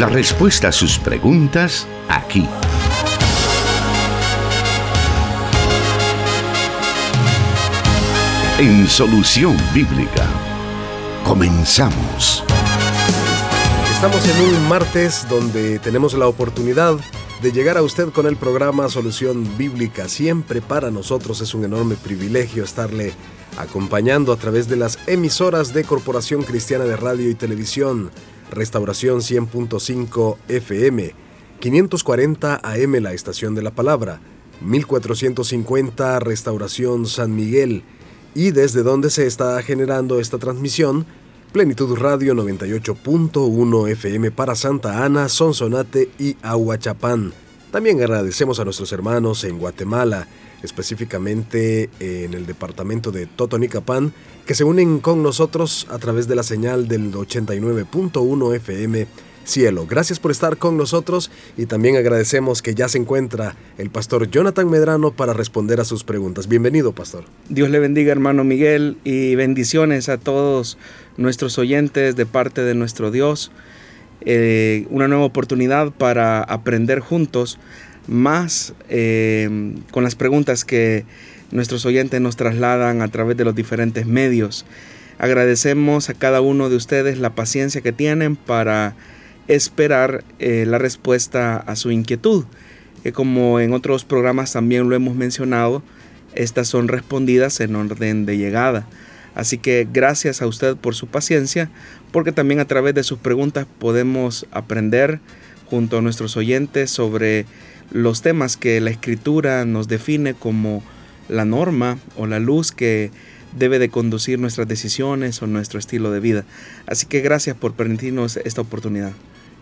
La respuesta a sus preguntas aquí. En Solución Bíblica. Comenzamos. Estamos en un martes donde tenemos la oportunidad de llegar a usted con el programa Solución Bíblica. Siempre para nosotros es un enorme privilegio estarle acompañando a través de las emisoras de Corporación Cristiana de Radio y Televisión, Restauración 100.5 FM, 540 AM La Estación de la Palabra, 1450 Restauración San Miguel y desde donde se está generando esta transmisión, Plenitud Radio 98.1 FM para Santa Ana, Sonsonate y Aguachapán. También agradecemos a nuestros hermanos en Guatemala, específicamente en el departamento de Totonicapán, que se unen con nosotros a través de la señal del 89.1 FM Cielo. Gracias por estar con nosotros y también agradecemos que ya se encuentra el pastor Jonathan Medrano para responder a sus preguntas. Bienvenido, pastor. Dios le bendiga, hermano Miguel, y bendiciones a todos nuestros oyentes de parte de nuestro Dios. Eh, una nueva oportunidad para aprender juntos más eh, con las preguntas que nuestros oyentes nos trasladan a través de los diferentes medios. Agradecemos a cada uno de ustedes la paciencia que tienen para esperar eh, la respuesta a su inquietud. Que como en otros programas también lo hemos mencionado, estas son respondidas en orden de llegada. Así que gracias a usted por su paciencia, porque también a través de sus preguntas podemos aprender junto a nuestros oyentes sobre los temas que la escritura nos define como la norma o la luz que debe de conducir nuestras decisiones o nuestro estilo de vida. Así que gracias por permitirnos esta oportunidad.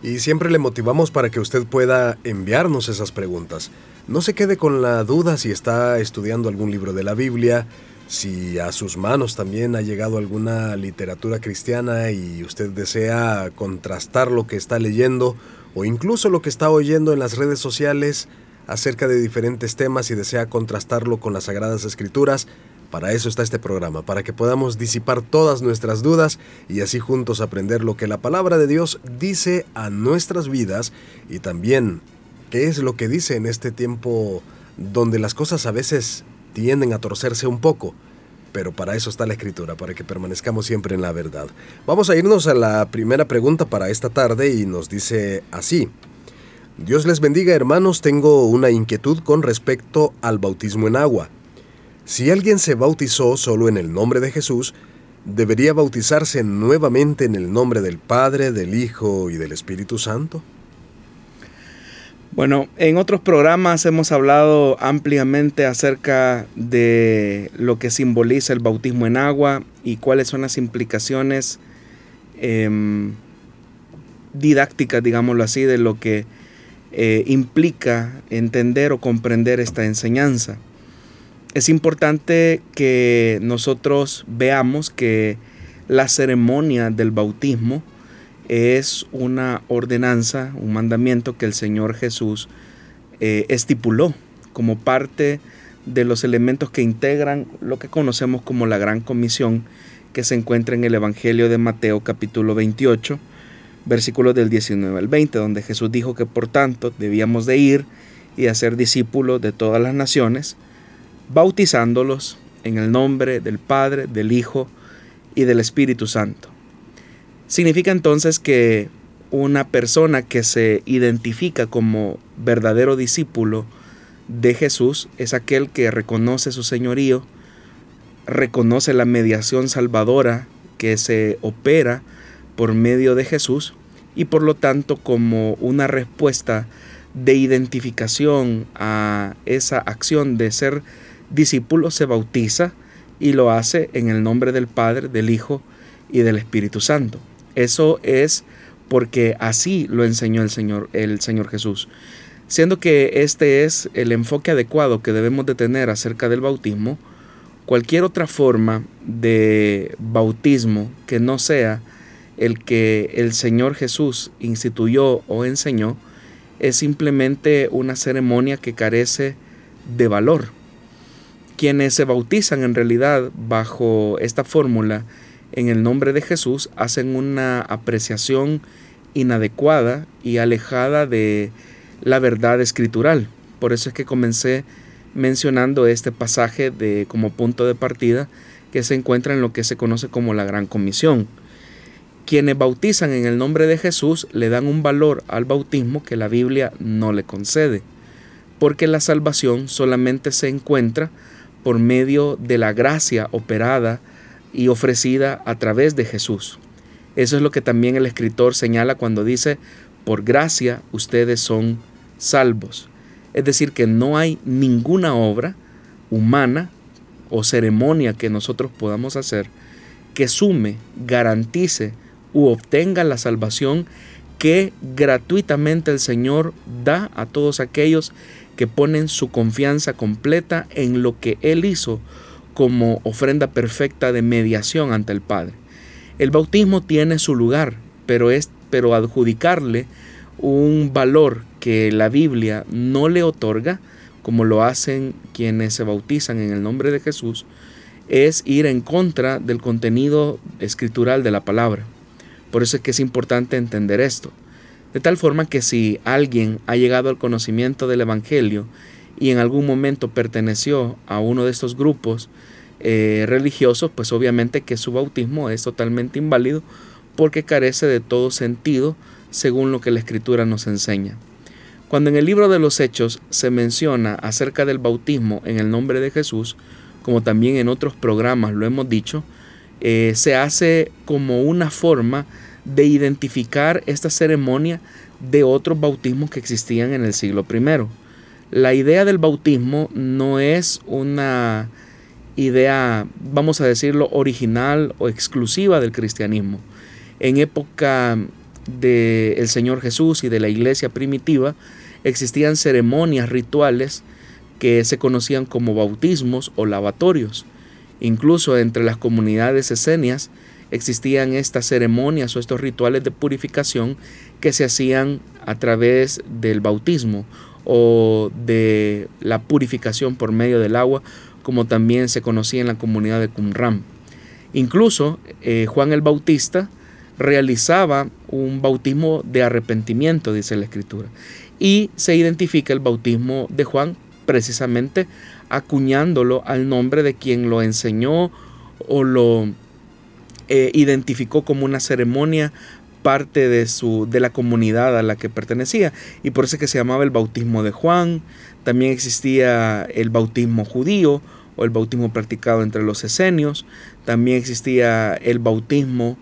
Y siempre le motivamos para que usted pueda enviarnos esas preguntas. No se quede con la duda si está estudiando algún libro de la Biblia, si a sus manos también ha llegado alguna literatura cristiana y usted desea contrastar lo que está leyendo o incluso lo que está oyendo en las redes sociales acerca de diferentes temas y desea contrastarlo con las Sagradas Escrituras, para eso está este programa, para que podamos disipar todas nuestras dudas y así juntos aprender lo que la palabra de Dios dice a nuestras vidas y también qué es lo que dice en este tiempo donde las cosas a veces tienden a torcerse un poco. Pero para eso está la escritura, para que permanezcamos siempre en la verdad. Vamos a irnos a la primera pregunta para esta tarde y nos dice así. Dios les bendiga hermanos, tengo una inquietud con respecto al bautismo en agua. Si alguien se bautizó solo en el nombre de Jesús, ¿debería bautizarse nuevamente en el nombre del Padre, del Hijo y del Espíritu Santo? Bueno, en otros programas hemos hablado ampliamente acerca de lo que simboliza el bautismo en agua y cuáles son las implicaciones em, didácticas, digámoslo así, de lo que eh, implica entender o comprender esta enseñanza. Es importante que nosotros veamos que la ceremonia del bautismo es una ordenanza, un mandamiento que el Señor Jesús eh, estipuló como parte de los elementos que integran lo que conocemos como la Gran Comisión que se encuentra en el Evangelio de Mateo capítulo 28, versículos del 19 al 20, donde Jesús dijo que por tanto debíamos de ir y hacer discípulos de todas las naciones, bautizándolos en el nombre del Padre, del Hijo y del Espíritu Santo. Significa entonces que una persona que se identifica como verdadero discípulo de Jesús es aquel que reconoce su señorío, reconoce la mediación salvadora que se opera por medio de Jesús y por lo tanto como una respuesta de identificación a esa acción de ser discípulo se bautiza y lo hace en el nombre del Padre, del Hijo y del Espíritu Santo. Eso es porque así lo enseñó el Señor, el Señor Jesús. Siendo que este es el enfoque adecuado que debemos de tener acerca del bautismo, cualquier otra forma de bautismo que no sea el que el Señor Jesús instituyó o enseñó, es simplemente una ceremonia que carece de valor quienes se bautizan en realidad bajo esta fórmula en el nombre de Jesús hacen una apreciación inadecuada y alejada de la verdad escritural. Por eso es que comencé mencionando este pasaje de como punto de partida que se encuentra en lo que se conoce como la Gran Comisión. Quienes bautizan en el nombre de Jesús le dan un valor al bautismo que la Biblia no le concede, porque la salvación solamente se encuentra por medio de la gracia operada y ofrecida a través de Jesús. Eso es lo que también el escritor señala cuando dice, por gracia ustedes son salvos. Es decir, que no hay ninguna obra humana o ceremonia que nosotros podamos hacer que sume, garantice u obtenga la salvación que gratuitamente el Señor da a todos aquellos que ponen su confianza completa en lo que Él hizo como ofrenda perfecta de mediación ante el Padre. El bautismo tiene su lugar, pero, es, pero adjudicarle un valor que la Biblia no le otorga, como lo hacen quienes se bautizan en el nombre de Jesús, es ir en contra del contenido escritural de la palabra. Por eso es que es importante entender esto. De tal forma que si alguien ha llegado al conocimiento del Evangelio y en algún momento perteneció a uno de estos grupos eh, religiosos, pues obviamente que su bautismo es totalmente inválido porque carece de todo sentido según lo que la Escritura nos enseña. Cuando en el libro de los Hechos se menciona acerca del bautismo en el nombre de Jesús, como también en otros programas lo hemos dicho, eh, se hace como una forma de identificar esta ceremonia de otros bautismos que existían en el siglo I. La idea del bautismo no es una idea, vamos a decirlo, original o exclusiva del cristianismo. En época del Señor Jesús y de la iglesia primitiva existían ceremonias rituales que se conocían como bautismos o lavatorios. Incluso entre las comunidades esenias existían estas ceremonias o estos rituales de purificación que se hacían a través del bautismo o de la purificación por medio del agua, como también se conocía en la comunidad de Qumran. Incluso eh, Juan el Bautista realizaba un bautismo de arrepentimiento, dice la Escritura, y se identifica el bautismo de Juan precisamente acuñándolo al nombre de quien lo enseñó o lo eh, identificó como una ceremonia parte de, su, de la comunidad a la que pertenecía y por eso que se llamaba el bautismo de Juan. También existía el bautismo judío o el bautismo practicado entre los esenios. También existía el bautismo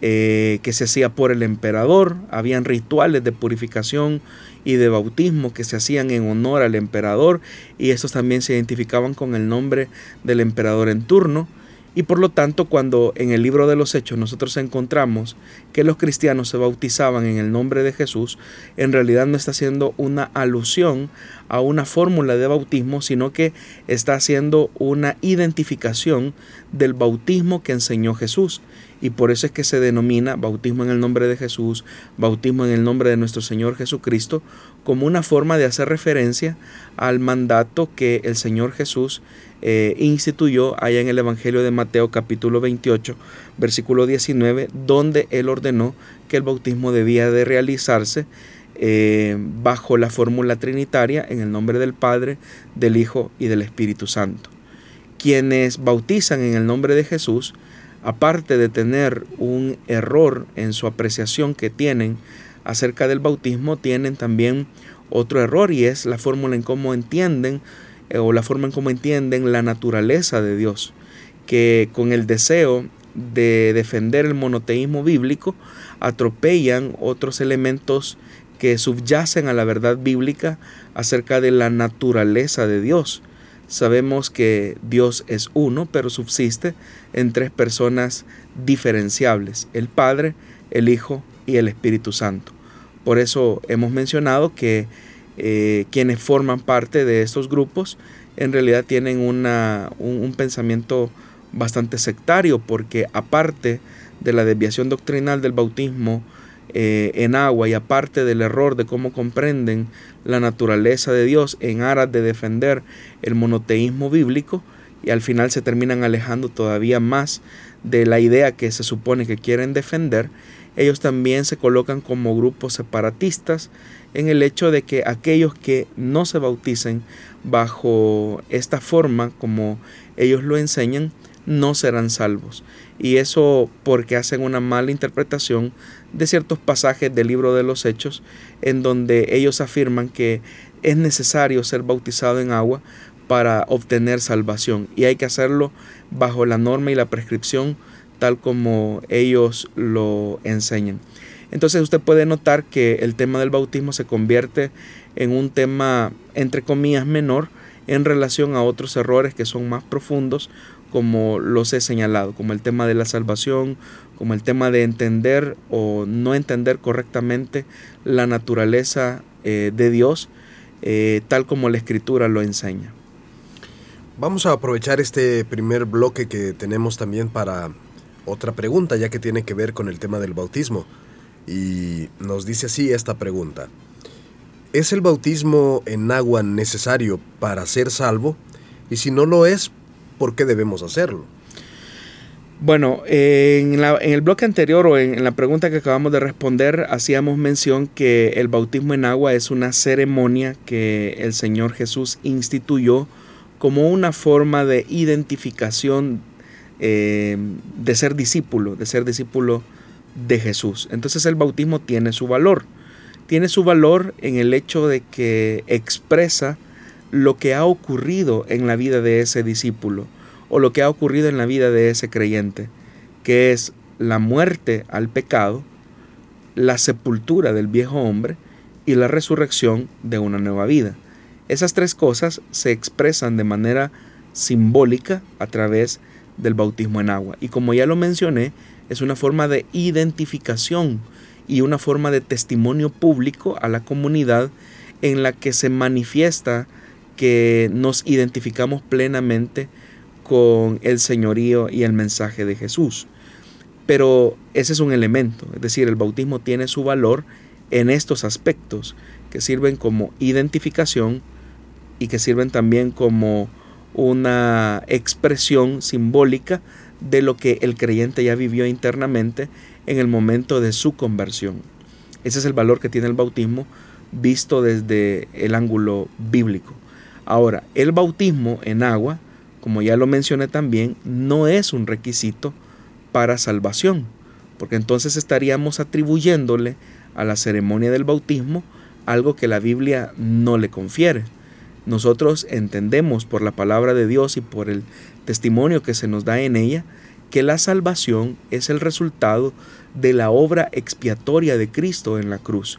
eh, que se hacía por el emperador. Habían rituales de purificación y de bautismo que se hacían en honor al emperador y estos también se identificaban con el nombre del emperador en turno. Y por lo tanto, cuando en el libro de los Hechos nosotros encontramos que los cristianos se bautizaban en el nombre de Jesús, en realidad no está haciendo una alusión a una fórmula de bautismo, sino que está haciendo una identificación del bautismo que enseñó Jesús. Y por eso es que se denomina bautismo en el nombre de Jesús, bautismo en el nombre de nuestro Señor Jesucristo, como una forma de hacer referencia al mandato que el Señor Jesús eh, instituyó allá en el Evangelio de Mateo capítulo 28, versículo 19, donde él ordenó que el bautismo debía de realizarse eh, bajo la fórmula trinitaria en el nombre del Padre, del Hijo y del Espíritu Santo. Quienes bautizan en el nombre de Jesús, aparte de tener un error en su apreciación que tienen acerca del bautismo, tienen también otro error y es la fórmula en cómo entienden eh, o la forma en cómo entienden la naturaleza de Dios, que con el deseo de defender el monoteísmo bíblico atropellan otros elementos que subyacen a la verdad bíblica acerca de la naturaleza de Dios. Sabemos que Dios es uno, pero subsiste en tres personas diferenciables, el Padre, el Hijo y el Espíritu Santo. Por eso hemos mencionado que eh, quienes forman parte de estos grupos en realidad tienen una, un, pensamiento bastante sectario porque aparte de la desviación doctrinal del bautismo eh, en agua y aparte del error de cómo comprenden la naturaleza de Dios en aras de defender el monoteísmo bíblico y al final se terminan alejando todavía más de la idea que se supone que quieren defender, ellos también se colocan como grupos separatistas en el hecho de que aquellos que no se bauticen bajo esta forma, como ellos lo enseñan, no serán salvos. Y eso porque hacen una mala interpretación de ciertos pasajes del libro de los Hechos, en donde ellos afirman que es necesario ser bautizado en agua para obtener salvación. Y hay que hacerlo bajo la norma y la prescripción tal como ellos lo enseñan. Entonces usted puede notar que el tema del bautismo se convierte en un tema, entre comillas, menor en relación a otros errores que son más profundos, como los he señalado, como el tema de la salvación, como el tema de entender o no entender correctamente la naturaleza eh, de Dios, eh, tal como la escritura lo enseña. Vamos a aprovechar este primer bloque que tenemos también para otra pregunta, ya que tiene que ver con el tema del bautismo. Y nos dice así esta pregunta. ¿Es el bautismo en agua necesario para ser salvo? Y si no lo es, ¿por qué debemos hacerlo? Bueno, en, el bloque anterior o en, la pregunta que acabamos de responder, hacíamos mención que el bautismo en agua es una ceremonia que el Señor Jesús instituyó como una forma de identificación eh, de ser discípulo, de ser discípulo de Jesús. Entonces el bautismo tiene su valor. Tiene su valor en el hecho de que expresa lo que ha ocurrido en la vida de ese discípulo o lo que ha ocurrido en la vida de ese creyente, que es la muerte al pecado, la sepultura del viejo hombre y la resurrección de una nueva vida. Esas tres cosas se expresan de manera simbólica a través del bautismo en agua. Y como ya lo mencioné, es una forma de identificación y una forma de testimonio público a la comunidad en la que se manifiesta que nos identificamos plenamente con el señorío y el mensaje de Jesús. Pero ese es un elemento, es decir, el bautismo tiene su valor en estos aspectos que sirven como identificación y que sirven también como una expresión simbólica de lo que el creyente ya vivió internamente en el momento de su conversión. Ese es el valor que tiene el bautismo visto desde el ángulo bíblico. Ahora, el bautismo en agua, como ya lo mencioné también, no es un requisito para salvación, porque entonces estaríamos atribuyéndole a la ceremonia del bautismo algo que la Biblia no le confiere. Nosotros entendemos por la palabra de Dios y por el testimonio que se nos da en ella que la salvación es el resultado de la obra expiatoria de Cristo en la cruz,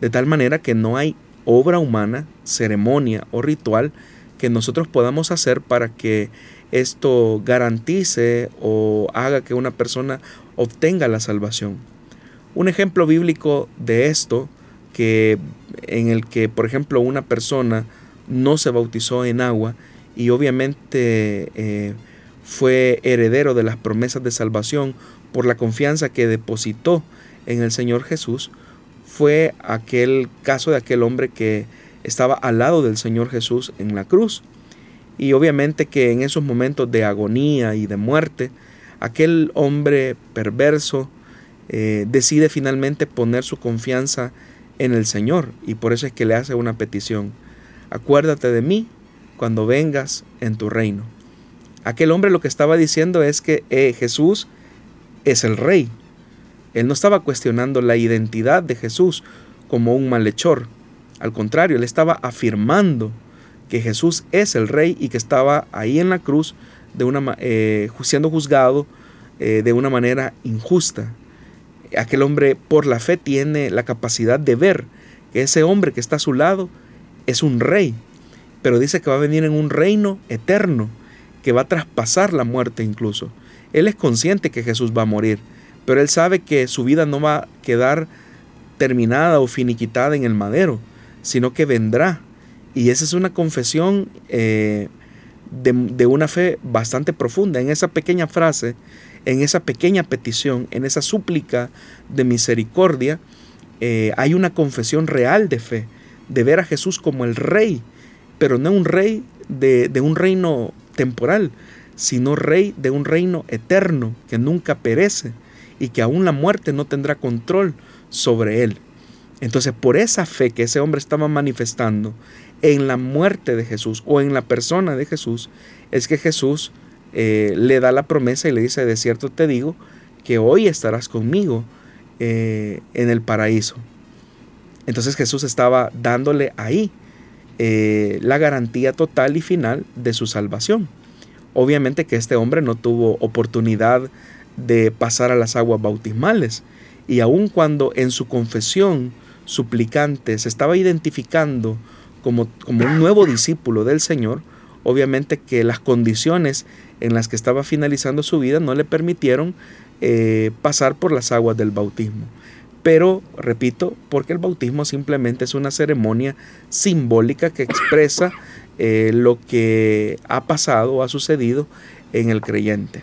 de tal manera que no hay obra humana, ceremonia o ritual que nosotros podamos hacer para que esto garantice o haga que una persona obtenga la salvación. Un ejemplo bíblico de esto que en el que por ejemplo una persona no se bautizó en agua y obviamente eh, fue heredero de las promesas de salvación por la confianza que depositó en el Señor Jesús, fue aquel caso de aquel hombre que estaba al lado del Señor Jesús en la cruz. Y obviamente que en esos momentos de agonía y de muerte, aquel hombre perverso eh, decide finalmente poner su confianza en el Señor y por eso es que le hace una petición acuérdate de mí cuando vengas en tu reino. Aquel hombre lo que estaba diciendo es que eh, Jesús es el rey. Él no estaba cuestionando la identidad de Jesús como un malhechor. Al contrario, él estaba afirmando que Jesús es el rey y que estaba ahí en la cruz de una, eh, siendo juzgado eh, de una manera injusta. Aquel hombre por la fe tiene la capacidad de ver que ese hombre que está a su lado es un rey, pero dice que va a venir en un reino eterno, que va a traspasar la muerte incluso. Él es consciente que Jesús va a morir, pero él sabe que su vida no va a quedar terminada o finiquitada en el madero, sino que vendrá. Y esa es una confesión eh, de, una fe bastante profunda. En esa pequeña frase, en esa pequeña petición, en esa súplica de misericordia, eh, hay una confesión real de fe de ver a Jesús como el rey, pero no un rey de, un reino temporal, sino rey de un reino eterno que nunca perece y que aún la muerte no tendrá control sobre él. Entonces, por esa fe que ese hombre estaba manifestando en la muerte de Jesús o en la persona de Jesús, es que Jesús eh, le da la promesa y le dice, de cierto te digo, que hoy estarás conmigo eh, en el paraíso. Entonces Jesús estaba dándole ahí eh, la garantía total y final de su salvación. Obviamente que este hombre no tuvo oportunidad de pasar a las aguas bautismales y aun cuando en su confesión suplicante se estaba identificando como, como un nuevo discípulo del Señor, obviamente que las condiciones en las que estaba finalizando su vida no le permitieron eh, pasar por las aguas del bautismo. Pero, repito, porque el bautismo simplemente es una ceremonia simbólica que expresa eh, lo que ha pasado o ha sucedido en el creyente.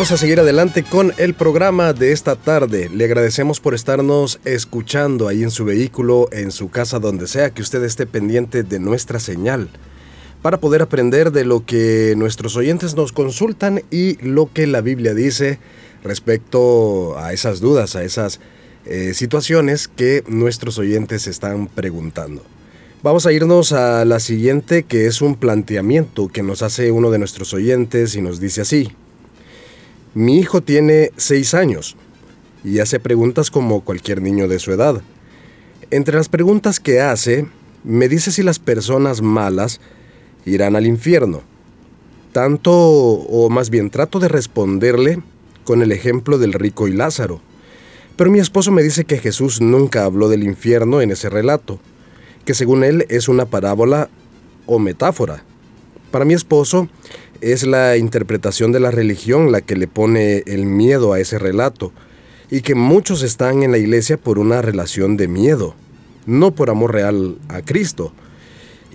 Vamos a seguir adelante con el programa de esta tarde. Le agradecemos por estarnos escuchando ahí en su vehículo, en su casa, donde sea que usted esté pendiente de nuestra señal, para poder aprender de lo que nuestros oyentes nos consultan y lo que la Biblia dice respecto a esas dudas, a esas eh, situaciones que nuestros oyentes están preguntando. Vamos a irnos a la siguiente, que es un planteamiento que nos hace uno de nuestros oyentes y nos dice así. Mi hijo tiene seis años y hace preguntas como cualquier niño de su edad. Entre las preguntas que hace, me dice si las personas malas irán al infierno. Tanto, o más bien trato de responderle con el ejemplo del rico y Lázaro. Pero mi esposo me dice que Jesús nunca habló del infierno en ese relato, que según él es una parábola o metáfora. Para mi esposo, es la interpretación de la religión la que le pone el miedo a ese relato, y que muchos están en la iglesia por una relación de miedo, no por amor real a Cristo,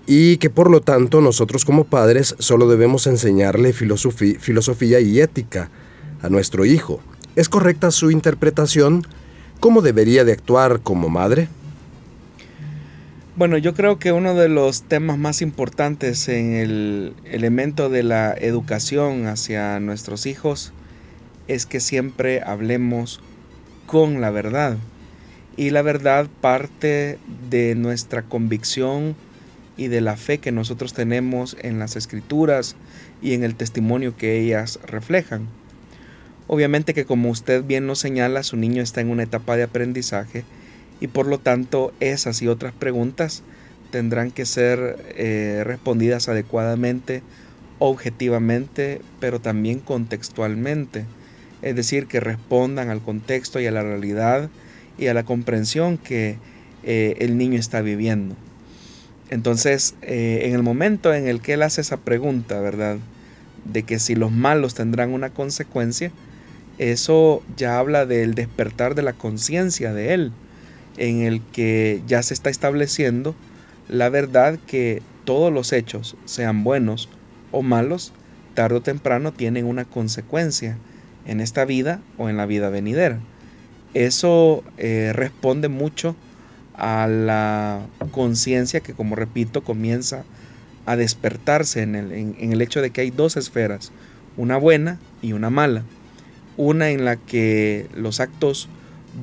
y que por lo tanto nosotros como padres solo debemos enseñarle filosofía, y ética a nuestro hijo. ¿Es correcta su interpretación? ¿Cómo debería de actuar como madre? Bueno, yo creo que uno de los temas más importantes en el elemento de la educación hacia nuestros hijos es que siempre hablemos con la verdad. Y la verdad parte de nuestra convicción y de la fe que nosotros tenemos en las escrituras y en el testimonio que ellas reflejan. Obviamente que como usted bien nos señala, su niño está en una etapa de aprendizaje y por lo tanto esas y otras preguntas tendrán que ser eh, respondidas adecuadamente, objetivamente, pero también contextualmente. Es decir, que respondan al contexto y a la realidad y a la comprensión que eh, el niño está viviendo. Entonces, eh, en el momento en el que él hace esa pregunta, ¿verdad? De que si los malos tendrán una consecuencia, eso ya habla del despertar de la conciencia de él en el que ya se está estableciendo la verdad que todos los hechos, sean buenos o malos, tarde o temprano tienen una consecuencia en esta vida o en la vida venidera. Eso eh, responde mucho a la conciencia que, como repito, comienza a despertarse en el, en el hecho de que hay dos esferas, una buena y una mala. Una en la que los actos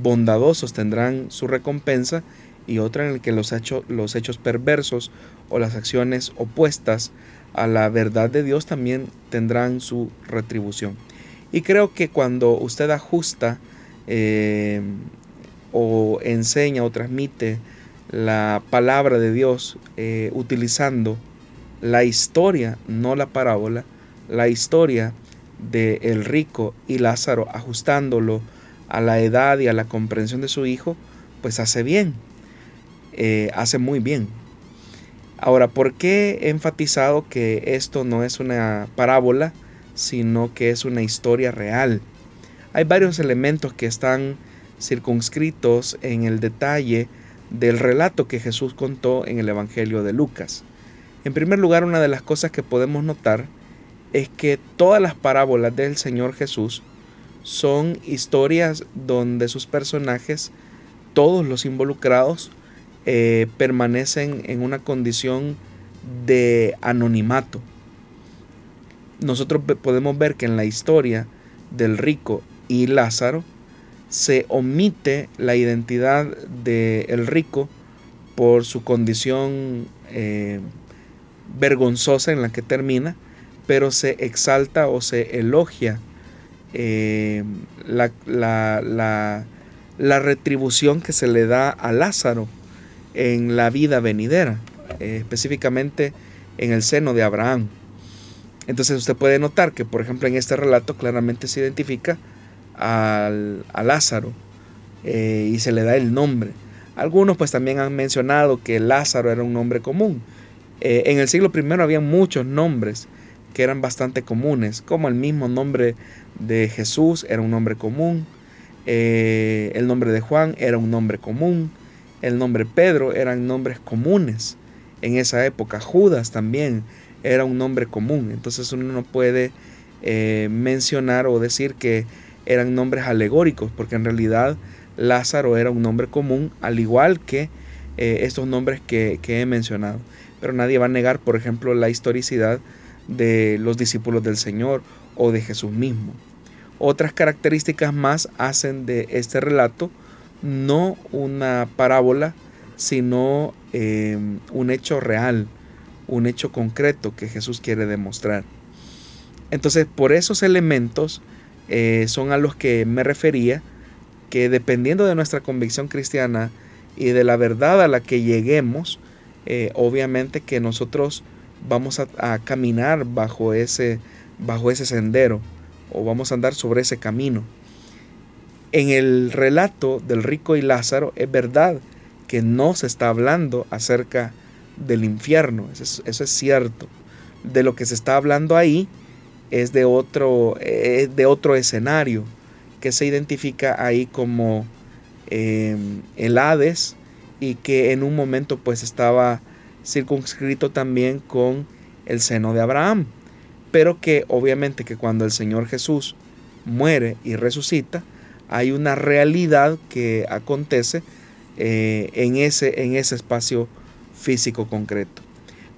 bondadosos tendrán su recompensa y otra en la que los, los hechos perversos o las acciones opuestas a la verdad de Dios también tendrán su retribución. Y creo que cuando usted ajusta eh, o enseña o transmite la palabra de Dios eh, utilizando la historia, no la parábola, la historia de el rico y Lázaro, ajustándolo a la edad y a la comprensión de su hijo, pues hace bien, eh, hace muy bien. Ahora, ¿por qué he enfatizado que esto no es una parábola, sino que es una historia real? Hay varios elementos que están circunscritos en el detalle del relato que Jesús contó en el Evangelio de Lucas. En primer lugar, una de las cosas que podemos notar es que todas las parábolas del Señor Jesús son historias donde sus personajes, todos los involucrados, eh, permanecen en una condición de anonimato. Nosotros podemos ver que en la historia del rico y Lázaro se omite la identidad del rico por su condición eh, vergonzosa en la que termina, pero se exalta o se elogia eh, la, la, retribución que se le da a Lázaro en la vida venidera, eh, específicamente en el seno de Abraham. Entonces usted puede notar que, por ejemplo, en este relato claramente se identifica al, a Lázaro eh, y se le da el nombre. Algunos pues también han mencionado que Lázaro era un nombre común. en el siglo I había muchos nombres que eran bastante comunes, como el mismo nombre de Jesús era un nombre común, eh, el nombre de Juan era un nombre común, el nombre Pedro eran nombres comunes en esa época, Judas también era un nombre común, entonces uno no puede eh, mencionar o decir que eran nombres alegóricos, porque en realidad Lázaro era un nombre común, al igual que eh, estos nombres que, que he mencionado. Pero nadie va a negar, por ejemplo, la historicidad de los discípulos del Señor o de Jesús mismo. Otras características más hacen de este relato no una parábola, sino eh, un hecho real, un hecho concreto que Jesús quiere demostrar. Entonces, por esos elementos eh, son a los que me refería, que dependiendo de nuestra convicción cristiana y de la verdad a la que lleguemos, eh, obviamente que nosotros vamos a, caminar bajo ese, bajo ese sendero o vamos a andar sobre ese camino. En el relato del rico y Lázaro es verdad que no se está hablando acerca del infierno, eso es, cierto. De lo que se está hablando ahí es de otro, de otro escenario que se identifica ahí como eh, el Hades y que en un momento pues estaba circunscrito también con el seno de Abraham, pero que obviamente que cuando el Señor Jesús muere y resucita, hay una realidad que acontece eh, en, ese, en ese espacio físico concreto.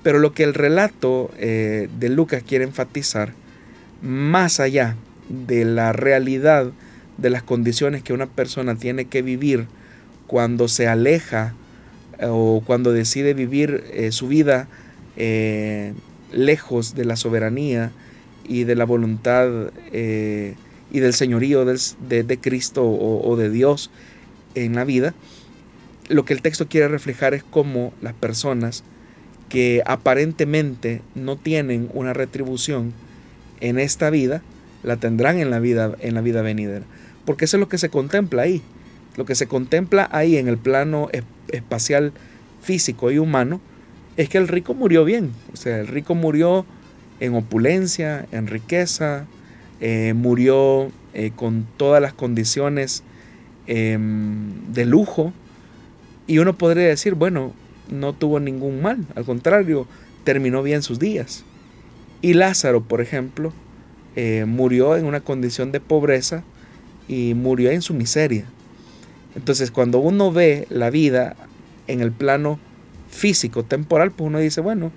Pero lo que el relato eh, de Lucas quiere enfatizar, más allá de la realidad de las condiciones que una persona tiene que vivir cuando se aleja o cuando decide vivir eh, su vida eh, lejos de la soberanía y de la voluntad eh, y del señorío de, Cristo o, de Dios en la vida, lo que el texto quiere reflejar es cómo las personas que aparentemente no tienen una retribución en esta vida, la tendrán en la vida, en la vida venidera. Porque eso es lo que se contempla ahí. Lo que se contempla ahí en el plano espacial físico y humano es que el rico murió bien. O sea, el rico murió en opulencia, en riqueza, eh, murió eh, con todas las condiciones em, de lujo. Y uno podría decir, bueno, no tuvo ningún mal, al contrario, terminó bien sus días. Y Lázaro, por ejemplo, eh, murió en una condición de pobreza y murió en su miseria. Entonces, cuando uno ve la vida en el plano físico, temporal, pues uno dice, bueno,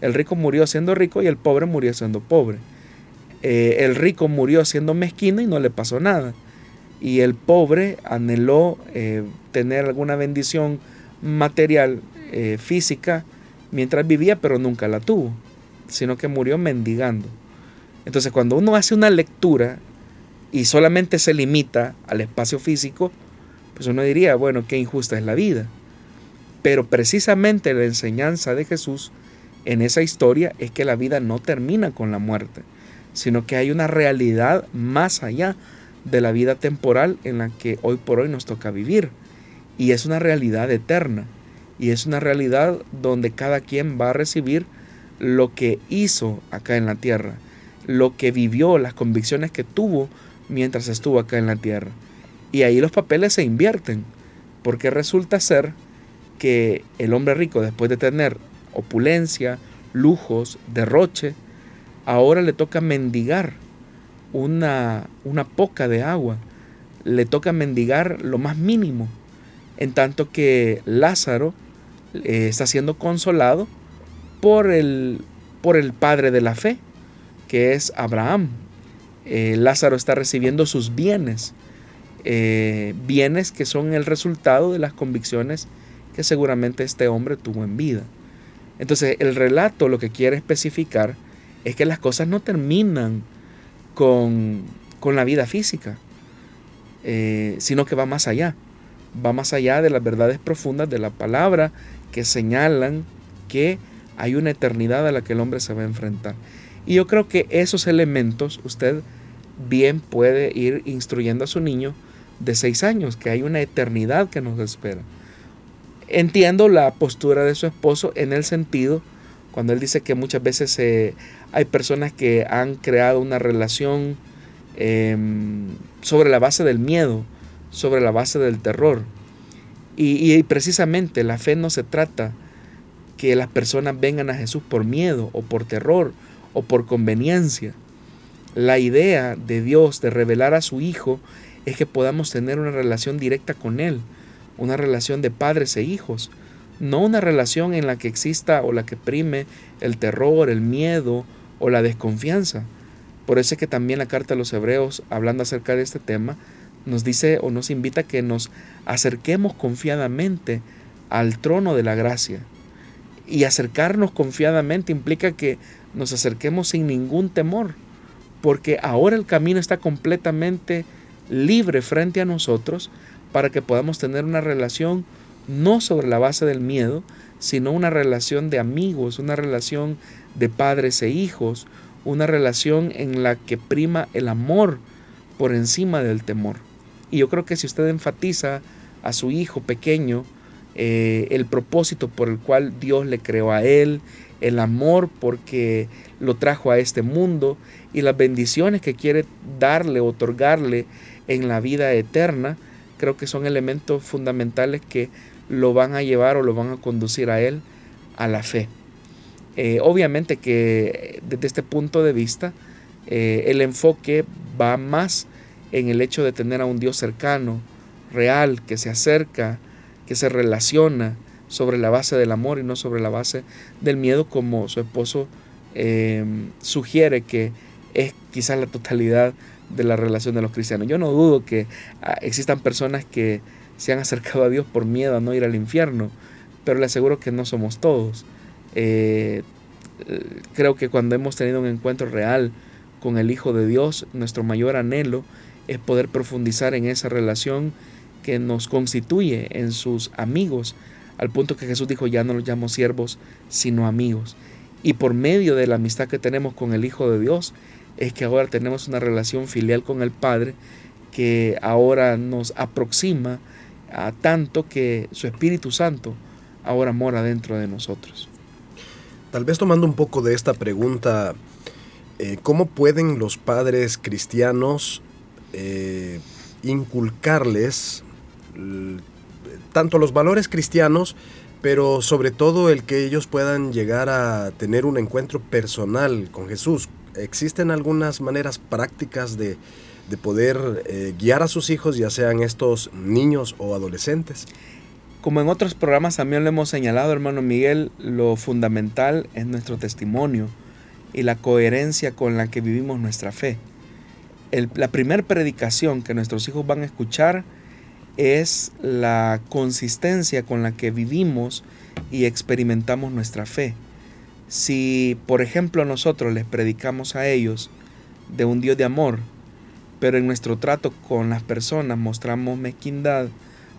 el rico murió siendo rico y el pobre murió siendo pobre. Eh, el rico murió siendo mezquino y no le pasó nada. Y el pobre anheló eh, tener alguna bendición material, eh, física, mientras vivía, pero nunca la tuvo, sino que murió mendigando. Entonces, cuando uno hace una lectura y solamente se limita al espacio físico, pues uno diría, bueno, qué injusta es la vida. Pero precisamente la enseñanza de Jesús en esa historia es que la vida no termina con la muerte, sino que hay una realidad más allá de la vida temporal en la que hoy por hoy nos toca vivir. Y es una realidad eterna. Y es una realidad donde cada quien va a recibir lo que hizo acá en la tierra, lo que vivió, las convicciones que tuvo mientras estuvo acá en la tierra. Y ahí los papeles se invierten, porque resulta ser que el hombre rico, después de tener opulencia, lujos, derroche, ahora le toca mendigar una, una poca de agua, le toca mendigar lo más mínimo, en tanto que Lázaro eh, está siendo consolado por el, por el padre de la fe, que es Abraham. Eh, Lázaro está recibiendo sus bienes, eh, bienes que son el resultado de las convicciones que seguramente este hombre tuvo en vida. Entonces el relato lo que quiere especificar es que las cosas no terminan con, la vida física, eh, sino que va más allá, va más allá de las verdades profundas de la palabra que señalan que hay una eternidad a la que el hombre se va a enfrentar. Y yo creo que esos elementos usted bien puede ir instruyendo a su niño de seis años, que hay una eternidad que nos espera. Entiendo la postura de su esposo en el sentido, cuando él dice que muchas veces hay personas que han creado una relación em, sobre la base del miedo, sobre la base del terror. y precisamente la fe no se trata que las personas vengan a Jesús por miedo o por terror o por conveniencia. La idea de Dios de revelar a su Hijo es que podamos tener una relación directa con Él, una relación de padres e hijos, no una relación en la que exista o la que prime el terror, el miedo o la desconfianza. Por eso es que también la carta a los hebreos, hablando acerca de este tema, nos dice o nos invita a que nos acerquemos confiadamente al trono de la gracia, y acercarnos confiadamente implica que nos acerquemos sin ningún temor, porque ahora el camino está completamente libre frente a nosotros para que podamos tener una relación no sobre la base del miedo, sino una relación de amigos, una relación de padres e hijos, una relación en la que prima el amor por encima del temor. Y yo creo que si usted enfatiza a su hijo pequeño, eh, el propósito por el cual Dios le creó a él, el amor porque lo trajo a este mundo y las bendiciones que quiere darle, otorgarle en la vida eterna, creo que son elementos fundamentales que lo van a llevar o lo van a conducir a él a la fe. Eh, obviamente que desde este punto de vista eh, el enfoque va más en el hecho de tener a un Dios cercano, real, que se acerca, que se relaciona sobre la base del amor y no sobre la base del miedo como su esposo em, sugiere que es quizás la totalidad de la relación de los cristianos. Yo no dudo que ah, existan personas que se han acercado a Dios por miedo a no ir al infierno, pero le aseguro que no somos todos. Eh, creo que cuando hemos tenido un encuentro real con el Hijo de Dios, nuestro mayor anhelo es poder profundizar en esa relación que nos constituye en sus amigos, al punto que Jesús dijo, ya no los llamo siervos, sino amigos. Y por medio de la amistad que tenemos con el Hijo de Dios, es que ahora tenemos una relación filial con el Padre que ahora nos aproxima a tanto que su Espíritu Santo ahora mora dentro de nosotros. Tal vez tomando un poco de esta pregunta, eh, ¿cómo pueden los padres cristianos eh, inculcarles tanto los valores cristianos, pero sobre todo el que ellos puedan llegar a tener un encuentro personal con Jesús. ¿Existen algunas maneras prácticas de, poder eh, guiar a sus hijos, ya sean estos niños o adolescentes? Como en otros programas también lo hemos señalado, hermano Miguel, lo fundamental es nuestro testimonio y la coherencia con la que vivimos nuestra fe. la primera predicación que nuestros hijos van a escuchar es la consistencia con la que vivimos y experimentamos nuestra fe. Si, por ejemplo, nosotros les predicamos a ellos de un Dios de amor, pero en nuestro trato con las personas mostramos mezquindad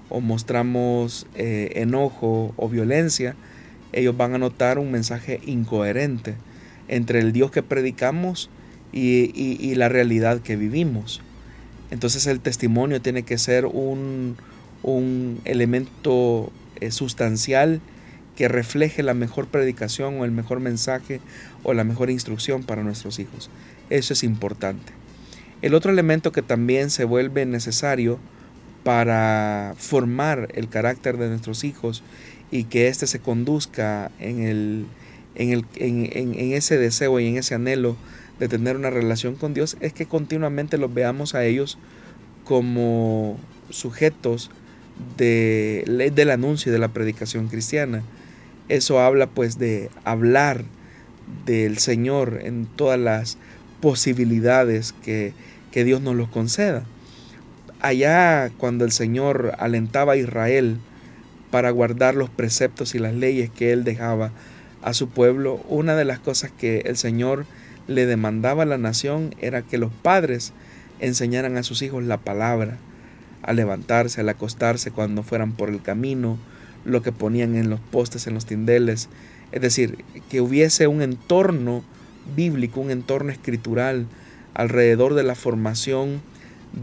o mostramos eh, enojo o violencia, ellos van a notar un mensaje incoherente entre el Dios que predicamos y la realidad que vivimos. Entonces el testimonio tiene que ser un, elemento eh, sustancial que refleje la mejor predicación o el mejor mensaje o la mejor instrucción para nuestros hijos. Eso es importante. El otro elemento que también se vuelve necesario para formar el carácter de nuestros hijos y que éste se conduzca en, el, en, el, en, ese deseo y en ese anhelo de tener una relación con Dios, es que continuamente los veamos a ellos como sujetos de, del anuncio y de la predicación cristiana. Eso habla pues de hablar del Señor en todas las posibilidades que, que Dios nos los conceda. Allá cuando el Señor alentaba a Israel para guardar los preceptos y las leyes que Él dejaba a su pueblo, una de las cosas que el Señor le demandaba a la nación era que los padres enseñaran a sus hijos la palabra, a levantarse, al acostarse cuando fueran por el camino, lo que ponían en los postes, en los tindeles. Es decir, que hubiese un entorno bíblico, un entorno escritural alrededor de la formación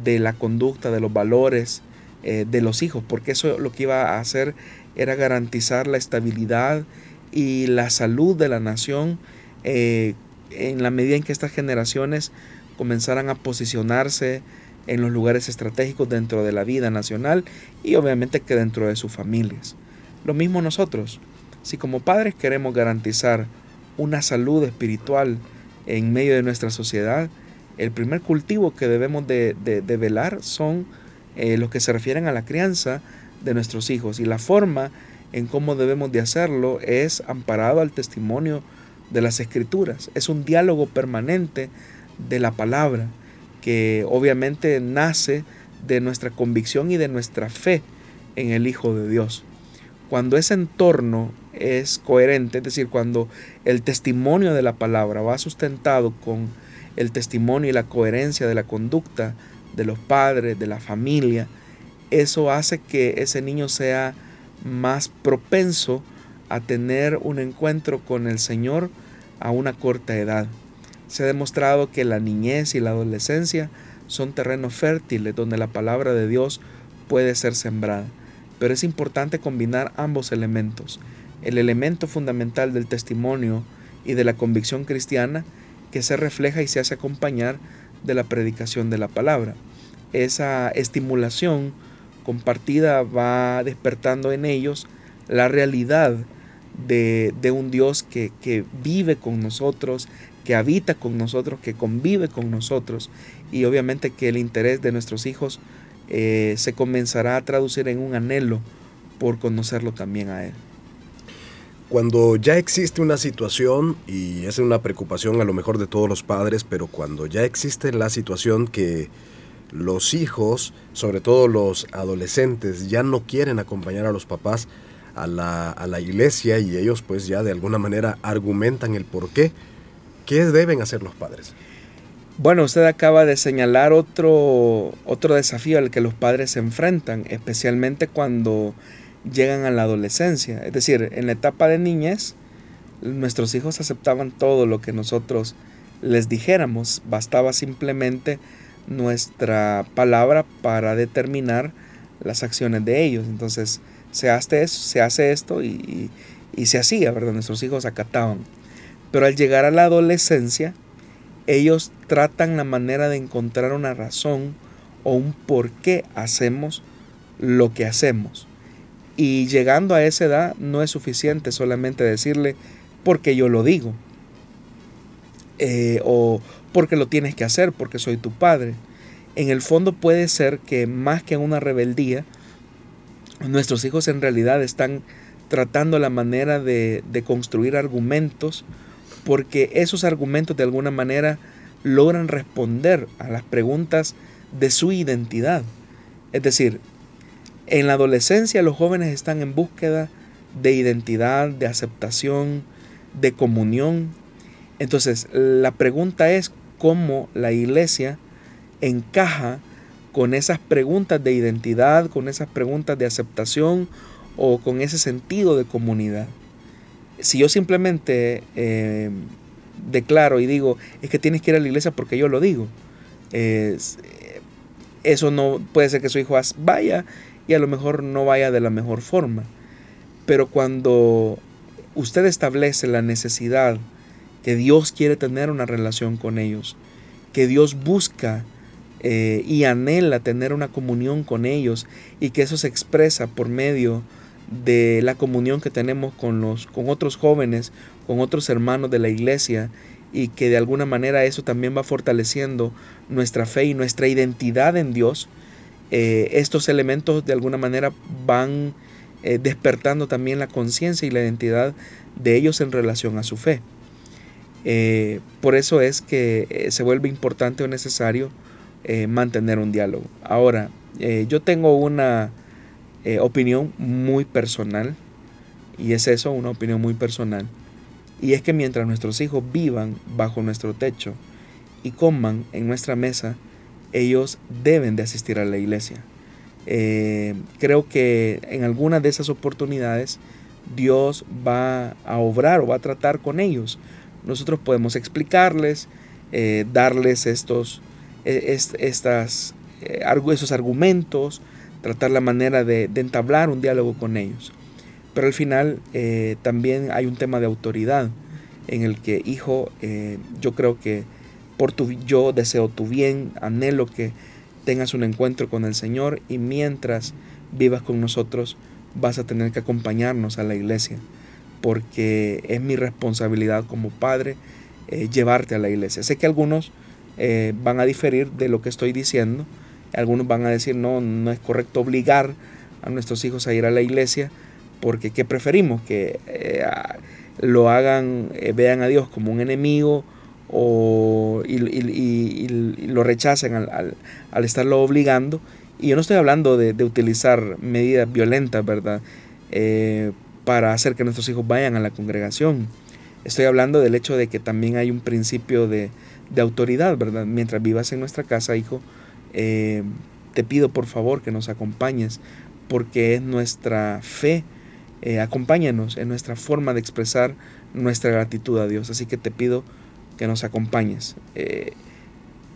de la conducta, de los valores eh, de los hijos, porque eso lo que iba a hacer era garantizar la estabilidad y la salud de la nación eh, en la medida en que estas generaciones comenzaran a posicionarse en los lugares estratégicos dentro de la vida nacional y obviamente que dentro de sus familias. Lo mismo nosotros, si como padres queremos garantizar una salud espiritual en medio de nuestra sociedad, el primer cultivo que debemos de, velar son eh, los que se refieren a la crianza de nuestros hijos y la forma en cómo debemos de hacerlo es amparado al testimonio de las escrituras. Es un diálogo permanente de la palabra que obviamente nace de nuestra convicción y de nuestra fe en el Hijo de Dios. Cuando ese entorno es coherente, es decir, cuando el testimonio de la palabra va sustentado con el testimonio y la coherencia de la conducta de los padres, de la familia, eso hace que ese niño sea más propenso a tener un encuentro con el Señor a una corta edad. Se ha demostrado que la niñez y la adolescencia son terrenos fértiles donde la palabra de Dios puede ser sembrada. Pero es importante combinar ambos elementos. El elemento fundamental del testimonio y de la convicción cristiana que se refleja y se hace acompañar de la predicación de la palabra. Esa estimulación compartida va despertando en ellos la realidad de, un Dios que, vive con nosotros, que habita con nosotros, que convive con nosotros y obviamente que el interés de nuestros hijos eh, se comenzará a traducir en un anhelo por conocerlo también a Él. Cuando ya existe una situación, y es una preocupación a lo mejor de todos los padres, pero cuando ya existe la situación que los hijos, sobre todo los adolescentes, ya no quieren acompañar a los papás a la, a la iglesia y ellos pues ya de alguna manera argumentan el por qué. ¿Qué deben hacer los padres? Bueno, usted acaba de señalar otro, otro desafío al que los padres se enfrentan, especialmente cuando llegan a la adolescencia. Es decir, en la etapa de niñez, nuestros hijos aceptaban todo lo que nosotros les dijéramos. Bastaba simplemente nuestra palabra para determinar las acciones de ellos. Entonces, se hace, eso, se hace esto y, se hacía, ¿verdad? Nuestros hijos acataban. Pero al llegar a la adolescencia, ellos tratan la manera de encontrar una razón o un por qué hacemos lo que hacemos. Y llegando a esa edad no es suficiente solamente decirle porque yo lo digo. Eh, o porque lo tienes que hacer, porque soy tu padre. En el fondo puede ser que más que una rebeldía, nuestros hijos en realidad están tratando la manera de, construir argumentos porque esos argumentos de alguna manera logran responder a las preguntas de su identidad. Es decir, en la adolescencia los jóvenes están en búsqueda de identidad, de aceptación, de comunión. Entonces, la pregunta es cómo la iglesia encaja con esas preguntas de identidad, con esas preguntas de aceptación o con ese sentido de comunidad. Si yo simplemente eh, declaro y digo, es que tienes que ir a la iglesia porque yo lo digo, eso no puede ser que su hijo vaya y a lo mejor no vaya de la mejor forma. Pero cuando usted establece la necesidad que Dios quiere tener una relación con ellos, que Dios busca eh, y anhela tener una comunión con ellos y que eso se expresa por medio de la comunión que tenemos con, los, con otros jóvenes, con otros hermanos de la iglesia y que de alguna manera eso también va fortaleciendo nuestra fe y nuestra identidad en Dios, eh, estos elementos de alguna manera van eh, despertando también la conciencia y la identidad de ellos en relación a su fe. por eso es que se vuelve importante o necesario eh, mantener un diálogo. Ahora, eh, yo tengo una eh, opinión muy personal, y es eso, una opinión muy personal, y es que mientras nuestros hijos vivan bajo nuestro techo y coman en nuestra mesa, ellos deben de asistir a la iglesia. creo que en alguna de esas oportunidades Dios va a obrar o va a tratar con ellos. Nosotros podemos explicarles, darles estos e, estas, eh, esos argumentos, tratar la manera de, entablar un diálogo con ellos. Pero al final eh, también hay un tema de autoridad en el que, hijo, eh, yo creo que por tu, yo deseo tu bien, anhelo que tengas un encuentro con el Señor y mientras vivas con nosotros vas a tener que acompañarnos a la iglesia, porque es mi responsabilidad como padre llevarte a la iglesia. Sé que algunos eh, van a diferir de lo que estoy diciendo. Algunos van a decir, no, no es correcto obligar a nuestros hijos a ir a la iglesia, porque ¿qué preferimos? Que eh, lo hagan, eh, vean a Dios como un enemigo o, y, lo rechacen al, estarlo obligando. Y yo no estoy hablando de, utilizar medidas violentas, ¿verdad? para hacer que nuestros hijos vayan a la congregación. Estoy hablando del hecho de que también hay un principio de, de autoridad, ¿verdad? Mientras vivas en nuestra casa, hijo, eh, te pido por favor que nos acompañes, porque es nuestra fe, eh, acompáñanos en nuestra forma de expresar nuestra gratitud a Dios. Así que te pido que nos acompañes. Eh,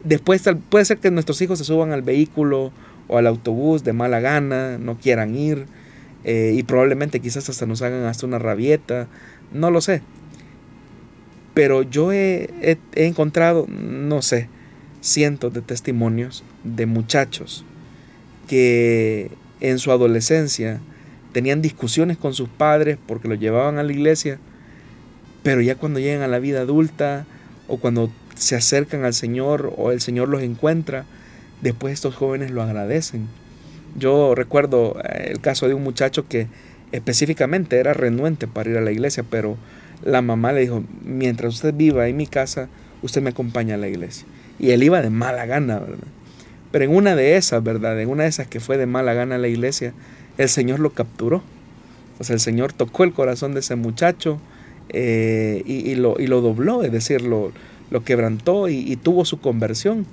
después puede ser que nuestros hijos se suban al vehículo o al autobús de mala gana, no quieran ir, y probablemente quizás hasta nos hagan hasta una rabieta, no lo sé. Pero yo he, encontrado, no sé, cientos de testimonios de muchachos que en su adolescencia tenían discusiones con sus padres porque los llevaban a la iglesia, pero ya cuando llegan a la vida adulta o cuando se acercan al Señor o el Señor los encuentra, después estos jóvenes lo agradecen. Yo recuerdo eh, el caso de un muchacho que específicamente era renuente para ir a la iglesia, pero la mamá le dijo, mientras usted viva en mi casa, usted me acompaña a la iglesia. Y él iba de mala gana, ¿verdad? Pero en una de esas, ¿verdad? En una de esas que fue de mala gana la iglesia, el Señor lo capturó. O sea, el Señor tocó el corazón de ese muchacho eh, y, lo, y, lo, dobló, es decir, lo, lo quebrantó y, tuvo su conversión.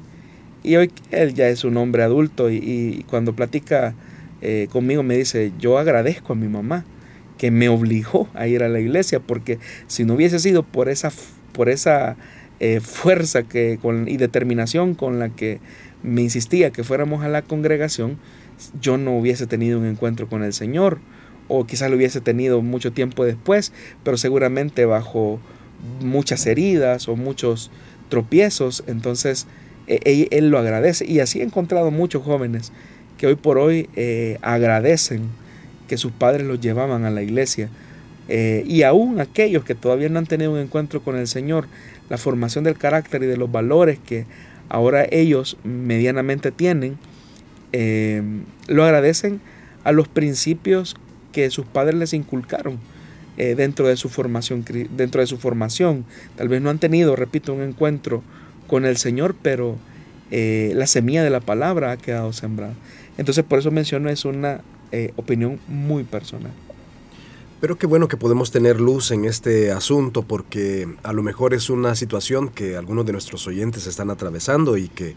Y hoy él ya es un hombre adulto y, cuando platica eh, conmigo me dice, yo agradezco a mi mamá que me obligó a ir a la iglesia, porque si no hubiese sido por esa, por esa eh, fuerza que, con, y determinación con la que me insistía que fuéramos a la congregación, yo no hubiese tenido un encuentro con el Señor, o quizás lo hubiese tenido mucho tiempo después, pero seguramente bajo muchas heridas o muchos tropiezos, entonces e, e, él, lo agradece. Y así he encontrado muchos jóvenes que hoy por hoy eh, agradecen que sus padres los llevaban a la iglesia. Eh, y aún aquellos que todavía no han tenido un encuentro con el Señor, la formación del carácter y de los valores que ahora ellos medianamente tienen, eh, lo agradecen a los principios que sus padres les inculcaron eh, dentro, de su formación, dentro de su formación. Tal vez no han tenido, repito, un encuentro con el Señor, pero la semilla de la palabra ha quedado sembrada. Entonces por eso menciono es una eh, opinión muy personal. Pero qué bueno que podemos tener luz en este asunto porque a lo mejor es una situación que algunos de nuestros oyentes están atravesando y que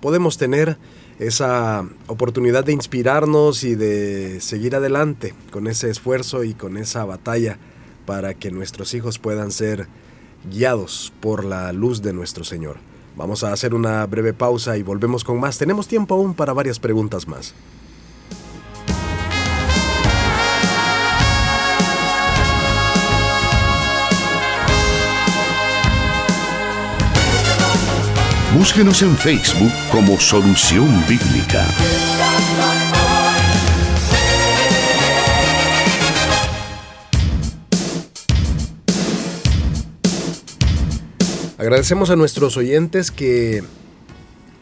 podemos tener esa oportunidad de inspirarnos y de seguir adelante con ese esfuerzo y con esa batalla para que nuestros hijos puedan ser guiados por la luz de nuestro Señor. Vamos a hacer una breve pausa y volvemos con más. Tenemos tiempo aún para varias preguntas más. Búsquenos en Facebook como Solución Bíblica. Agradecemos a nuestros oyentes que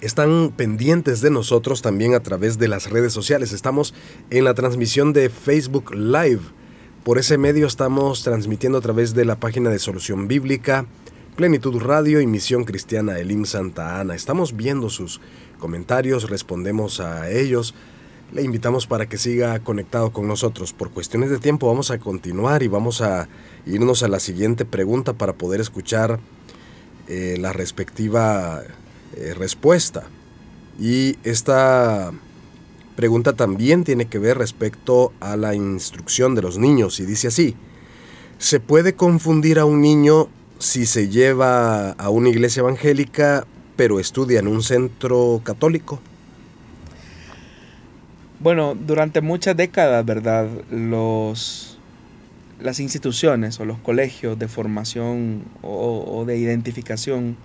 están pendientes de nosotros también a través de las redes sociales. Estamos en la transmisión de Facebook Live. Por ese medio estamos transmitiendo a través de la página de Solución Bíblica, Plenitud Radio y Misión Cristiana Elim Santa Ana. Estamos viendo sus comentarios, respondemos a ellos. Le invitamos para que siga conectado con nosotros. Por cuestiones de tiempo vamos a continuar y vamos a irnos a la siguiente pregunta para poder escuchar eh, la respectiva eh, respuesta. Y esta pregunta también tiene que ver respecto a la instrucción de los niños y dice así, ¿se puede confundir a un niño si se lleva a una iglesia evangélica pero estudia en un centro católico? Bueno, durante muchas décadas, ¿verdad? Los, las instituciones o los colegios de formación o, de identificación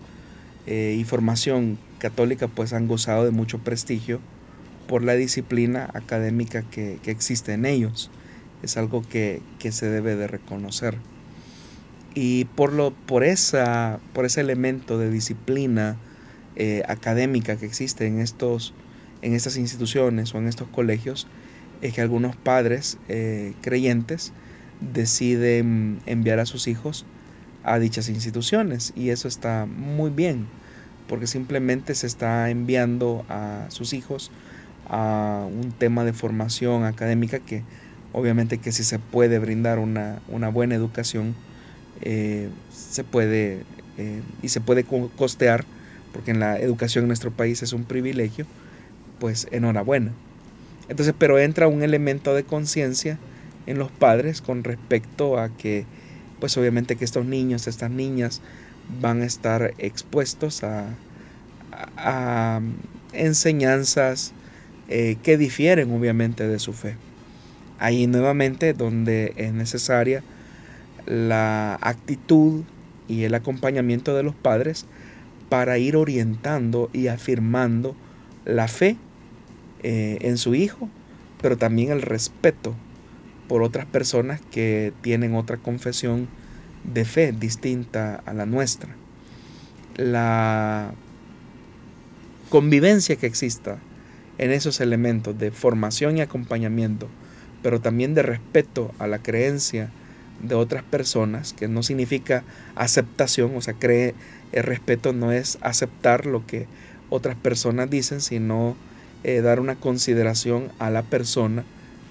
eh, y formación católica pues han gozado de mucho prestigio por la disciplina académica que, existe en ellos. Es algo que, se debe de reconocer. Y por, lo, por, esa, por ese elemento de disciplina eh, académica que existe en, estos, en estas instituciones o en estos colegios, es que algunos padres eh, creyentes deciden enviar a sus hijos a dichas instituciones. Y eso está muy bien, porque simplemente se está enviando a sus hijos a un tema de formación académica que obviamente que si se puede brindar una, buena educación, eh, se puede eh, y se puede costear, porque en la educación en nuestro país es un privilegio, pues enhorabuena. Entonces, pero entra un elemento de conciencia en los padres con respecto a que, pues obviamente que estos niños, estas niñas van a estar expuestos a, a enseñanzas, eh, que difieren obviamente de su fe. Ahí nuevamente donde es necesaria la actitud y el acompañamiento de los padres para ir orientando y afirmando la fe eh, en su hijo, pero también el respeto por otras personas que tienen otra confesión de fe distinta a la nuestra. La convivencia que exista en esos elementos de formación y acompañamiento, pero también de respeto a la creencia de otras personas, que no significa aceptación, o sea, cree, el respeto no es aceptar lo que otras personas dicen, sino eh, dar una consideración a la persona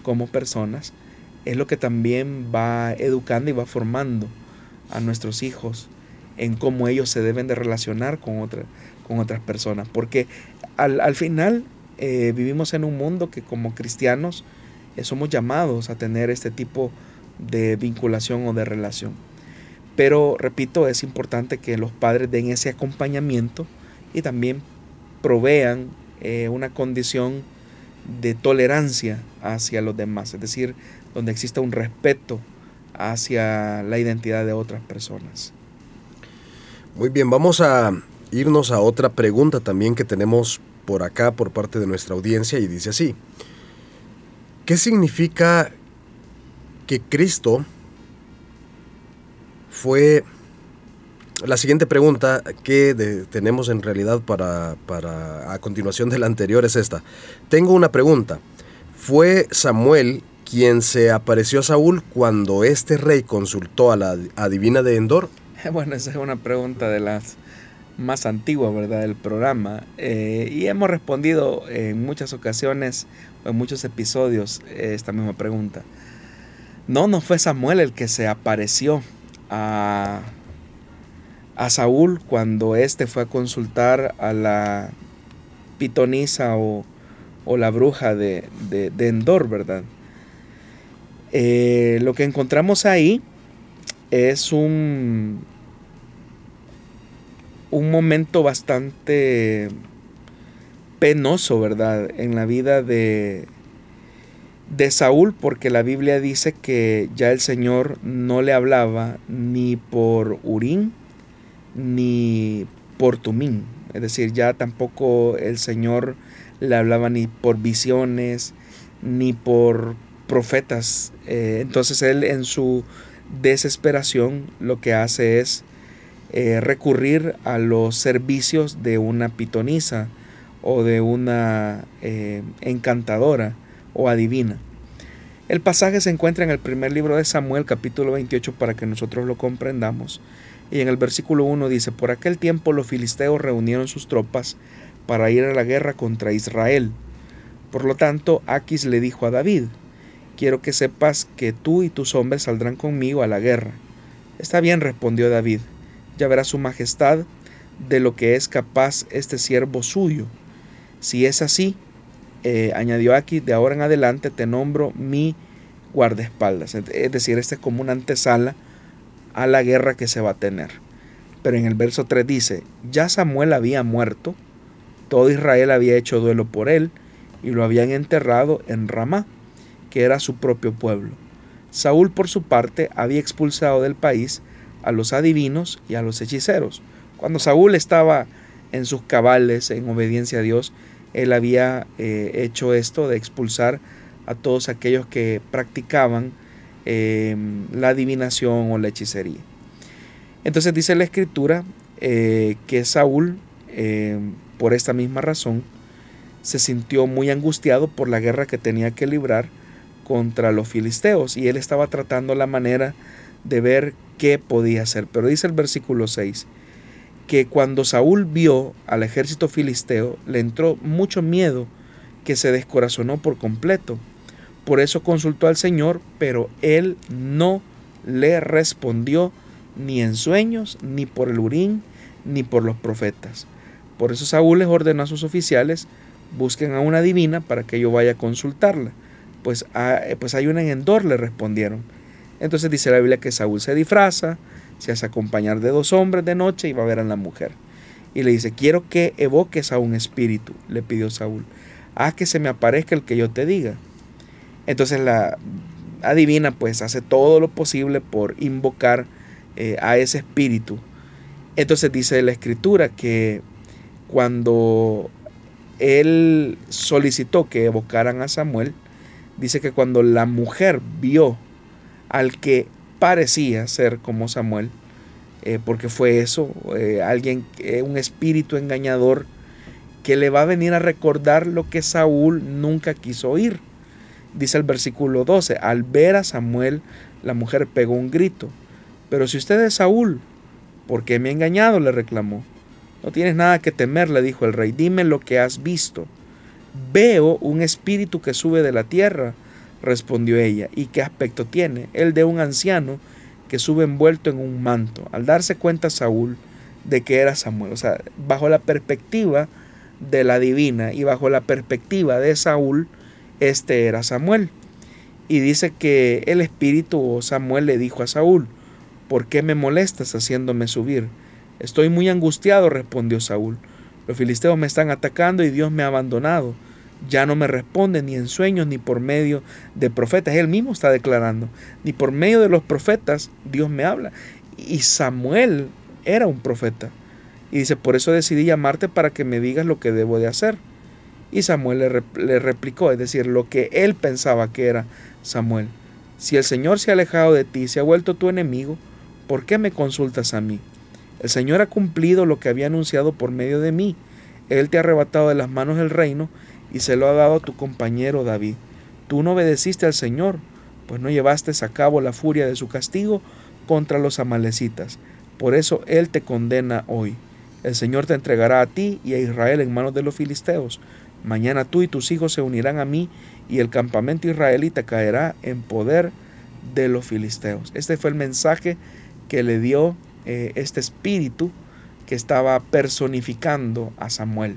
como personas, es lo que también va educando y va formando a nuestros hijos en cómo ellos se deben de relacionar con, con otras personas, porque al, al final eh, vivimos en un mundo que como cristianos eh, somos llamados a tener este tipo de vinculación o de relación. Pero, repito, es importante que los padres den ese acompañamiento y también provean eh, una condición de tolerancia hacia los demás, es decir, donde exista un respeto hacia la identidad de otras personas. Muy bien, vamos a irnos a otra pregunta también que tenemos por acá por parte de nuestra audiencia y dice así, ¿qué significa que Cristo fue... La siguiente pregunta que tenemos en realidad para, para a continuación de la anterior es esta. Tengo una pregunta. ¿Fue Samuel quien se apareció a Saúl cuando este rey consultó a la adivina de Endor? Bueno, esa es una pregunta de las más antigua, ¿verdad?, del programa. Eh, y hemos respondido en muchas ocasiones, en muchos episodios, esta misma pregunta. No, no fue Samuel el que se apareció a, a Saúl cuando éste fue a consultar a la pitonisa o, o la bruja de, de, Endor, ¿verdad? Eh, lo que encontramos ahí es un, un momento bastante penoso, ¿verdad? En la vida de, de Saúl, porque la Biblia dice que ya el Señor no le hablaba ni por Urín ni por Tumín. Es decir, ya tampoco el Señor le hablaba ni por visiones, ni por profetas. Eh, entonces él en su desesperación lo que hace es eh, recurrir a los servicios de una pitonisa o de una eh, encantadora o adivina. El pasaje se encuentra en el primer libro de Samuel capítulo 28 para que nosotros lo comprendamos. Y en el versículo 1 dice, por aquel tiempo los filisteos reunieron sus tropas para ir a la guerra contra Israel. Por lo tanto, Aquis le dijo a David, quiero que sepas que tú y tus hombres saldrán conmigo a la guerra. Está bien, respondió David, ya verá su majestad de lo que es capaz este siervo suyo. Si es así, eh, añadió aquí, de ahora en adelante te nombro mi guardaespaldas. Es decir, este es como una antesala a la guerra que se va a tener. Pero en el verso 3 dice, ya Samuel había muerto, todo Israel había hecho duelo por él y lo habían enterrado en Ramá, que era su propio pueblo. Saúl por su parte había expulsado del país a los adivinos y a los hechiceros. Cuando Saúl estaba en sus cabales, en obediencia a Dios, él había eh, hecho esto de expulsar a todos aquellos que practicaban em, la adivinación o la hechicería. Entonces dice la escritura eh, que Saúl, em, por esta misma razón, se sintió muy angustiado por la guerra que tenía que librar contra los filisteos y él estaba tratando la manera de ver qué podía hacer. Pero dice el versículo 6 que cuando Saúl vio al ejército filisteo le entró mucho miedo que se descorazonó por completo. Por eso consultó al Señor, pero él no le respondió ni en sueños, ni por el urín, ni por los profetas. Por eso Saúl les ordenó a sus oficiales, busquen a una divina para que yo vaya a consultarla. Pues, ah, pues hay una en Endor, le respondieron. Entonces dice la Biblia que Saúl se disfraza, se hace acompañar de dos hombres de noche y va a ver a la mujer. Y le dice, quiero que evoques a un espíritu, le pidió Saúl. Haz que se me aparezca el que yo te diga. Entonces la adivina pues hace todo lo posible por invocar eh, a ese espíritu. Entonces dice la escritura que cuando él solicitó que evocaran a Samuel, dice que cuando la mujer vio al que parecía ser como Samuel, eh, porque fue eso, eh, alguien, eh, un espíritu engañador que le va a venir a recordar lo que Saúl nunca quiso oír. Dice el versículo 12, al ver a Samuel, la mujer pegó un grito. Pero si usted es Saúl, ¿por qué me ha engañado? le reclamó. No tienes nada que temer, le dijo el rey, dime lo que has visto. Veo un espíritu que sube de la tierra respondió ella. ¿Y qué aspecto tiene? El de un anciano que sube envuelto en un manto. Al darse cuenta Saúl de que era Samuel, o sea, bajo la perspectiva de la divina y bajo la perspectiva de Saúl, este era Samuel. Y dice que el espíritu Samuel le dijo a Saúl, ¿por qué me molestas haciéndome subir? Estoy muy angustiado, respondió Saúl. Los filisteos me están atacando y Dios me ha abandonado ya no me responde ni en sueños ni por medio de profetas. Él mismo está declarando, ni por medio de los profetas Dios me habla. Y Samuel era un profeta. Y dice, por eso decidí llamarte para que me digas lo que debo de hacer. Y Samuel le, replicó, es decir, lo que él pensaba que era Samuel. Si el Señor se ha alejado de ti, se ha vuelto tu enemigo, ¿por qué me consultas a mí? El Señor ha cumplido lo que había anunciado por medio de mí. Él te ha arrebatado de las manos el reino y se lo ha dado tu compañero David. Tú no obedeciste al Señor, pues no llevaste a cabo la furia de su castigo contra los amalecitas. Por eso Él te condena hoy. El Señor te entregará a ti y a Israel en manos de los filisteos. Mañana tú y tus hijos se unirán a mí y el campamento israelita caerá en poder de los filisteos. Este fue el mensaje que le dio eh, este espíritu que estaba personificando a Samuel.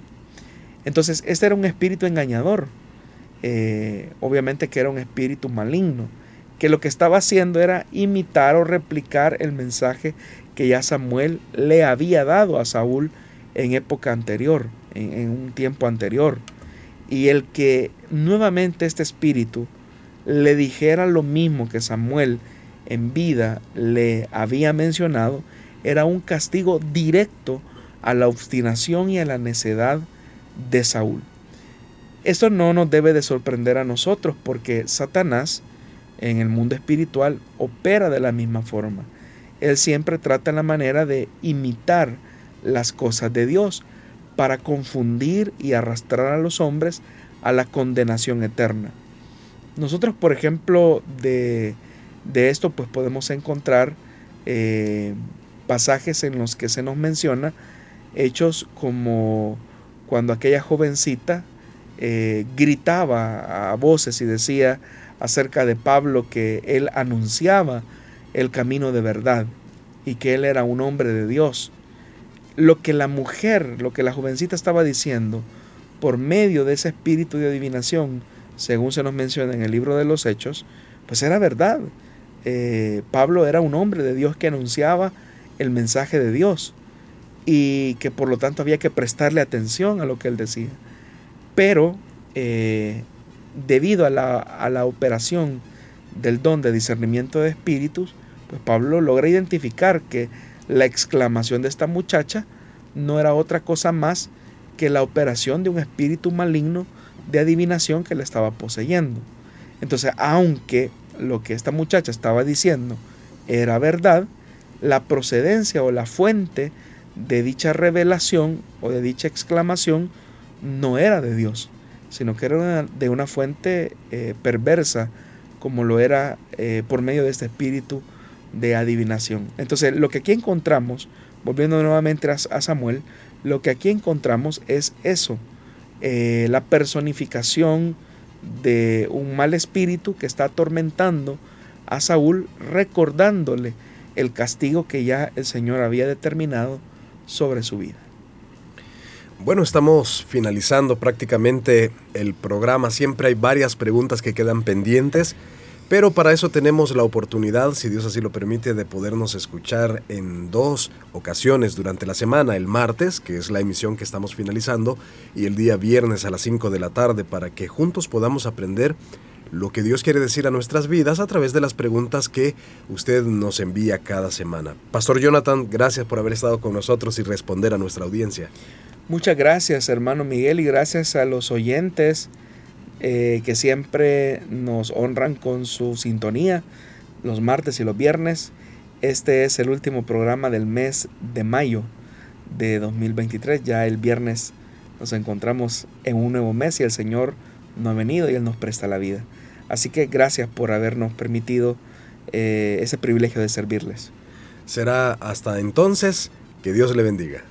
Entonces, este era un espíritu engañador. Eh, obviamente que era un espíritu maligno, que lo que estaba haciendo era imitar o replicar el mensaje que ya Samuel le había dado a Saúl en época anterior, en, en un tiempo anterior. Y el que nuevamente este espíritu le dijera lo mismo que Samuel en vida le había mencionado, era un castigo directo a la obstinación y a la necedad de Saúl. Esto no nos debe de sorprender a nosotros porque Satanás en el mundo espiritual opera de la misma forma. Él siempre trata la manera de imitar las cosas de Dios para confundir y arrastrar a los hombres a la condenación eterna. Nosotros, por ejemplo, de, esto pues podemos encontrar eh, pasajes en los que se nos menciona hechos como cuando aquella jovencita eh, gritaba a voces y decía acerca de Pablo que él anunciaba el camino de verdad y que él era un hombre de Dios. Lo que la mujer, lo que la jovencita estaba diciendo, por medio de ese espíritu de adivinación, según se nos menciona en el libro de los Hechos, pues era verdad. Eh, Pablo era un hombre de Dios que anunciaba el mensaje de Dios y que por lo tanto había que prestarle atención a lo que él decía. Pero eh, debido a la, a la operación del don de discernimiento de espíritus, pues Pablo logra identificar que la exclamación de esta muchacha no era otra cosa más que la operación de un espíritu maligno de adivinación que le estaba poseyendo. Entonces, aunque lo que esta muchacha estaba diciendo era verdad, la procedencia o la fuente de dicha revelación o de dicha exclamación no era de Dios, sino que era de una fuente eh, perversa, como lo era eh, por medio de este espíritu de adivinación. Entonces, lo que aquí encontramos, volviendo nuevamente a Samuel, lo que aquí encontramos es eso, eh, la personificación de un mal espíritu que está atormentando a Saúl, recordándole el castigo que ya el Señor había determinado sobre su vida. Bueno, estamos finalizando prácticamente el programa. Siempre hay varias preguntas que quedan pendientes. Pero para eso tenemos la oportunidad, si Dios así lo permite, de podernos escuchar en dos ocasiones durante la semana, el martes, que es la emisión que estamos finalizando, y el día viernes a las 5 de la tarde, para que juntos podamos aprender lo que Dios quiere decir a nuestras vidas a través de las preguntas que usted nos envía cada semana. Pastor Jonathan, gracias por haber estado con nosotros y responder a nuestra audiencia. Muchas gracias, hermano Miguel, y gracias a los oyentes eh, que siempre nos honran con su sintonía los martes y los viernes. Este es el último programa del mes de mayo de 2023. Ya el viernes nos encontramos en un nuevo mes y el Señor no ha venido y Él nos presta la vida. Así que gracias por habernos permitido eh, ese privilegio de servirles. Será hasta entonces que Dios le bendiga.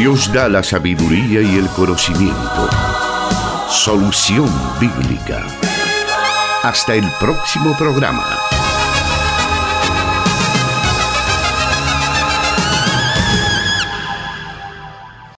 Dios da la sabiduría y el conocimiento. Solución bíblica. Hasta el próximo programa.